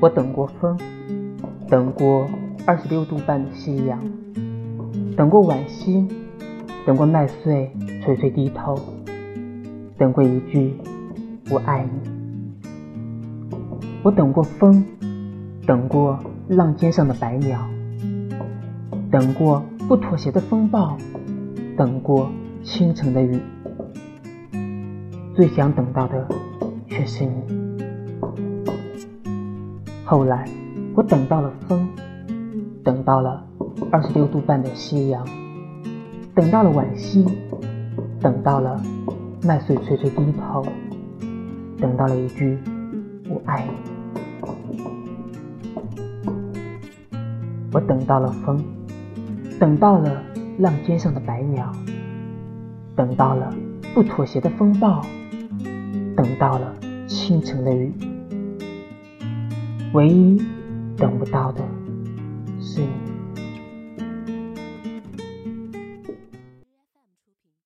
我等过风，等过二十六度半的夕阳，等过晚星，等过麦穗垂垂低头，等过一句“我爱你”。我等过风，等过浪尖上的白鸟，等过不妥协的风暴，等过清晨的雨。最想等到的却是你。后来，我等到了风，等到了二十六度半的夕阳，等到了晚夕，等到了麦穗垂垂低头，等到了一句“我爱你”。我等到了风，等到了浪尖上的白鸟，等到了不妥协的风暴，等到了倾城的雨。唯一等不到的是你。